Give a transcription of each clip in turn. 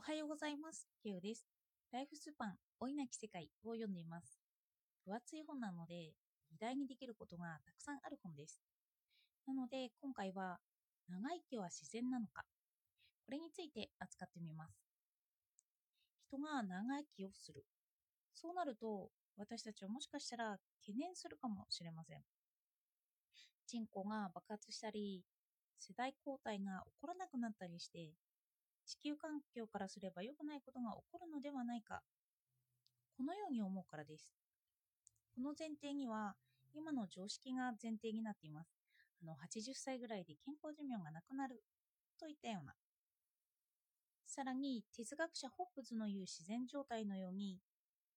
おはようございます。ケウです。ライフスパン、老いなき世界を読んでいます。分厚い本なので、議題にできることがたくさんある本です。なので、今回は、長生きは自然なのか、これについて扱ってみます。人が長生きをする。そうなると、私たちはもしかしたら懸念するかもしれません。人口が爆発したり、世代交代が起こらなくなったりして、地球環境からすれば良くないことが起こるのではないか、このように思うからです。この前提には、今の常識が前提になっています。あの80歳ぐらいで健康寿命がなくなるといったような。さらに、哲学者ホップズの言う自然状態のように、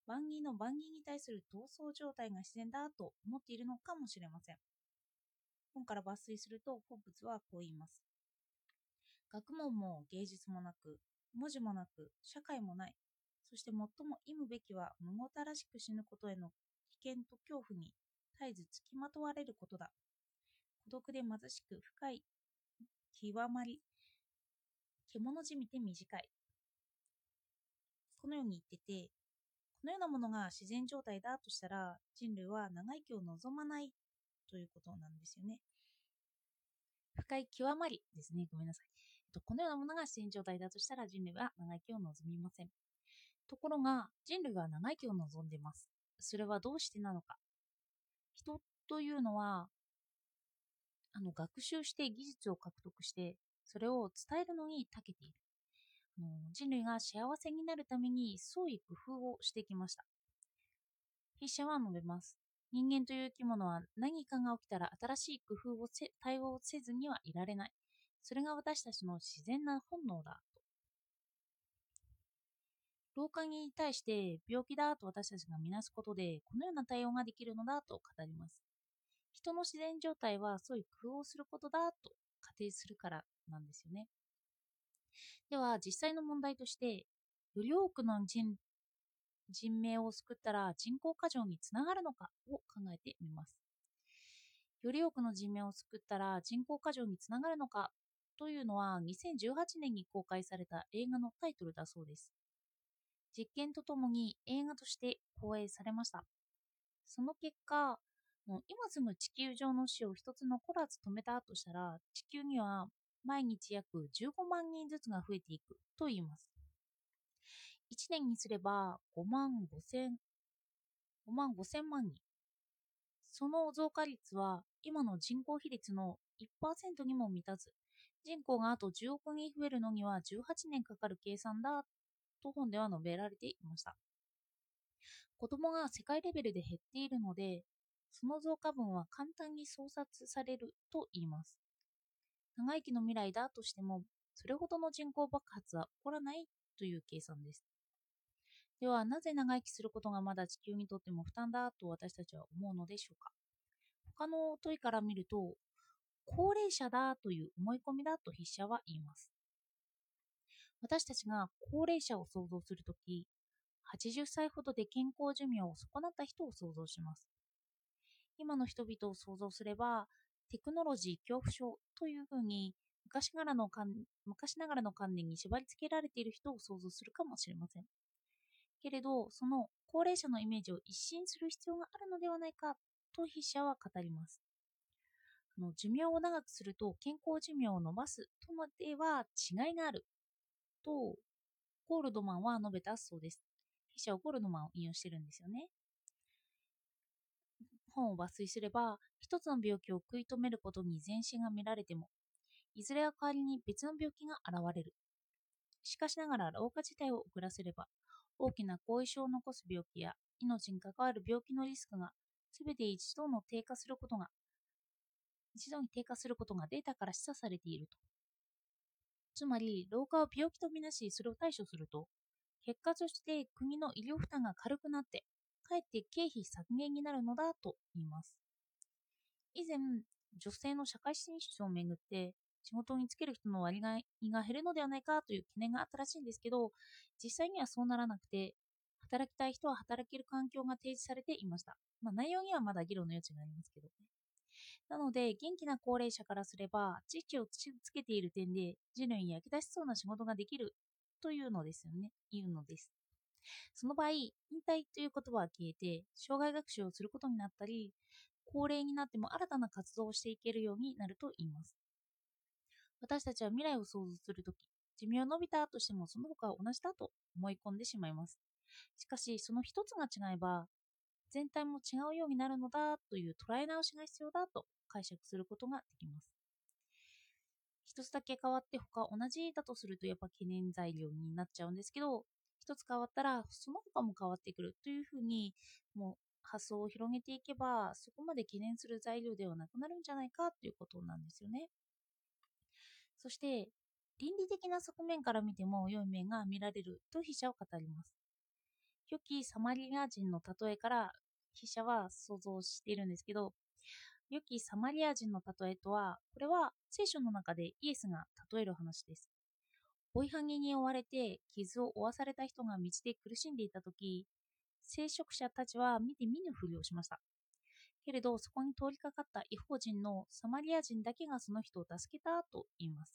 万人の万人に対する闘争状態が自然だと思っているのかもしれません。本から抜粋すると、ホップズはこう言います。学問も芸術もなく、文字もなく、社会もない。そして最も忌むべきは、無ごたらしく死ぬことへの危険と恐怖に絶えずつきまとわれることだ。孤独で貧しく深い極まり、獣じみて短い。このように言ってて、このようなものが自然状態だとしたら、人類は長生きを望まないということなんですよね。深い極まりですね。ごめんなさい。とこのようなものが自然状態だとしたら人類は長生きを望みません。ところが、人類は長生きを望んでいます。それはどうしてなのか。人というのは、あの、学習して技術を獲得して、それを伝えるのに長けている。あの人類が幸せになるために創意工夫をしてきました。筆者は述べます。人間という生き物は何かが起きたら新しい工夫をせ対応せずにはいられない。それが私たちの自然な本能だと。老化に対して病気だと私たちが見なすことでこのような対応ができるのだと語ります。人の自然状態はそういう工夫をすることだと仮定するからなんですよね。では実際の問題としてより多くの人人命を救ったら人口過剰につながるのかを考えてみます。より多くの人命を救ったら人口過剰につながるのかというのは2018年に公開された映画のタイトルだそうです。実験とともに映画として放映されました。その結果、今すぐ地球上の死を一つ残らず止めたとしたら、地球には毎日約15万人ずつが増えていくと言います。1年にすれば5万5千、5万5千万人。その増加率は今の人口比率の1%にも満たず、人口があと10億人増えるのには18年かかる計算だと本では述べられていました。子供が世界レベルで減っているので、その増加分は簡単に操作されると言います。長生きの未来だとしても、それほどの人口爆発は起こらないという計算です。では、なぜ長生きすることがまだ地球にとっても負担だと私たちは思うのでしょうか他の問いから見ると、高齢者だという思い込みだと筆者は言います。私たちが高齢者を想像するとき、80歳ほどで健康寿命を損なった人を想像します。今の人々を想像すれば、テクノロジー恐怖症というふうに昔ならの昔ながらの観念に縛り付けられている人を想像するかもしれません。けれど、その高齢者のイメージを一新する必要があるのではないかと筆者は語ります。の寿命を長くすると健康寿命を伸ばすとのでは違いがあるとゴールドマンは述べたそうです。筆者はゴールドマンを引用してるんですよね。本を抜粋すれば、一つの病気を食い止めることに前進が見られても、いずれは代わりに別の病気が現れる。しかしながら老化自体を遅らせれば、大きな後遺症を残す病気や命に関わる病気のリスクが全て一度の低下することが、一度に低下することがデータから示唆されていると。つまり、老化を病気とみなし、それを対処すると、結果として国の医療負担が軽くなって、かえって経費削減になるのだと言います。以前、女性の社会進出をめぐって、仕事に就ける人の割合が減るのではないかという懸念があったらしいんですけど、実際にはそうならなくて、働きたい人は働ける環境が提示されていました。まあ、内容にはまだ議論の余地がありますけどね。なので、元気な高齢者からすれば、知識をつけている点で、人類に役立ちそうな仕事ができるというのですよね。言うのです。その場合、引退という言葉は消えて、障害学習をすることになったり、高齢になっても新たな活動をしていけるようになると言います。私たちは未来を想像するとき、寿命を伸びたとしてもその他は同じだと思い込んでしまいます。しかし、その一つが違えば、全体も違うようになるのだという捉え直しが必要だと解釈することができます。一つだけ変わって他同じだとするとやっぱ懸念材料になっちゃうんですけど、一つ変わったらその他も変わってくるというふうにもう発想を広げていけばそこまで懸念する材料ではなくなるんじゃないかということなんですよね。そして倫理的な側面から見ても良い面が見られると筆者は語ります。良きサマリア人の例えから筆者は想像しているんですけど、良きサマリア人の例えとは、これは聖書の中でイエスが例える話です。追いはぎに追われて傷を負わされた人が道で苦しんでいたとき、聖職者たちは見て見ぬふりをしました。けれど、そこに通りかかった違法人のサマリア人だけがその人を助けたと言います。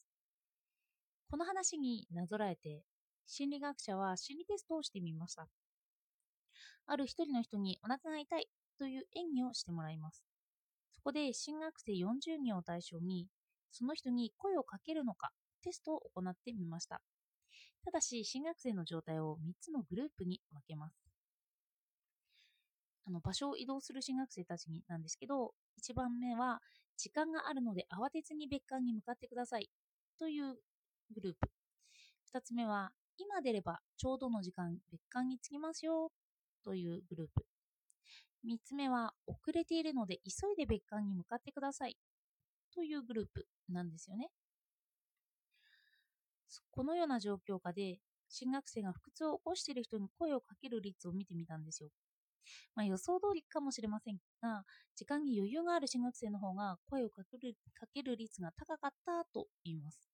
この話になぞらえて、心理学者は心理テストをしてみました。ある一人の人にお腹が痛いという演技をしてもらいます。そこで新学生40人を対象に、その人に声をかけるのかテストを行ってみました。ただし、新学生の状態を3つのグループに分けます。あの場所を移動する新学生たちになんですけど、1番目は、時間があるので慌てずに別館に向かってくださいというグループ。2つ目は、今出ればちょうどの時間別館に着きますよというグループ。3つ目は、遅れているので急いで別館に向かってくださいというグループなんですよね。このような状況下で、新学生が腹痛を起こしている人に声をかける率を見てみたんですよ。まあ、予想通りかもしれませんが、時間に余裕がある新学生の方が声をかけるかける率が高かったと言います。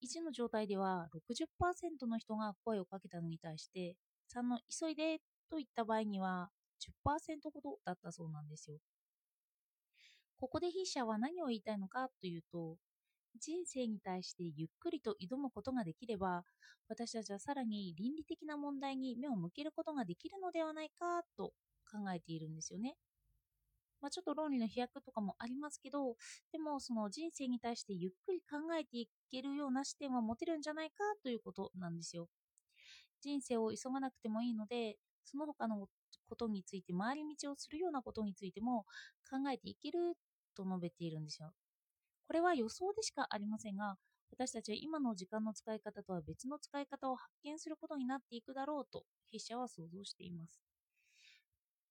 1の状態では60%の人が声をかけたのに対して、3の急いでといった場合には10%ほどだったそうなんですよ。ここで筆者は何を言いたいのかというと、人生に対してゆっくりと挑むことができれば、私たちはさらに倫理的な問題に目を向けることができるのではないかと考えているんですよね。まあ、ちょっと論理の飛躍とかもありますけど、でもその人生に対してゆっくり考えていけるような視点は持てるんじゃないかということなんですよ。人生を急がなくてもいいので、その他のことについて回り道をするようなことについても考えていけると述べているんですよ。これは予想でしかありませんが、私たちは今の時間の使い方とは別の使い方を発見することになっていくだろうと筆者は想像しています。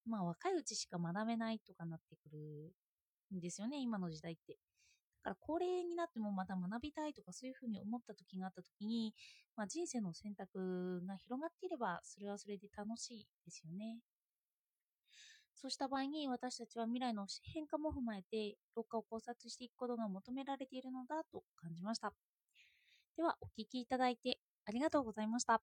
まあ若いうちしか学べないとかなってくるんですよね、今の時代って。から高齢になってもまた学びたいとかそういうふうに思った時があった時に、まあ、人生の選択が広がっていればそれはそれで楽しいですよね。そうした場合に私たちは未来の変化も踏まえて老化を考察していくことが求められているのだと感じました。ではお聴きいただいてありがとうございました。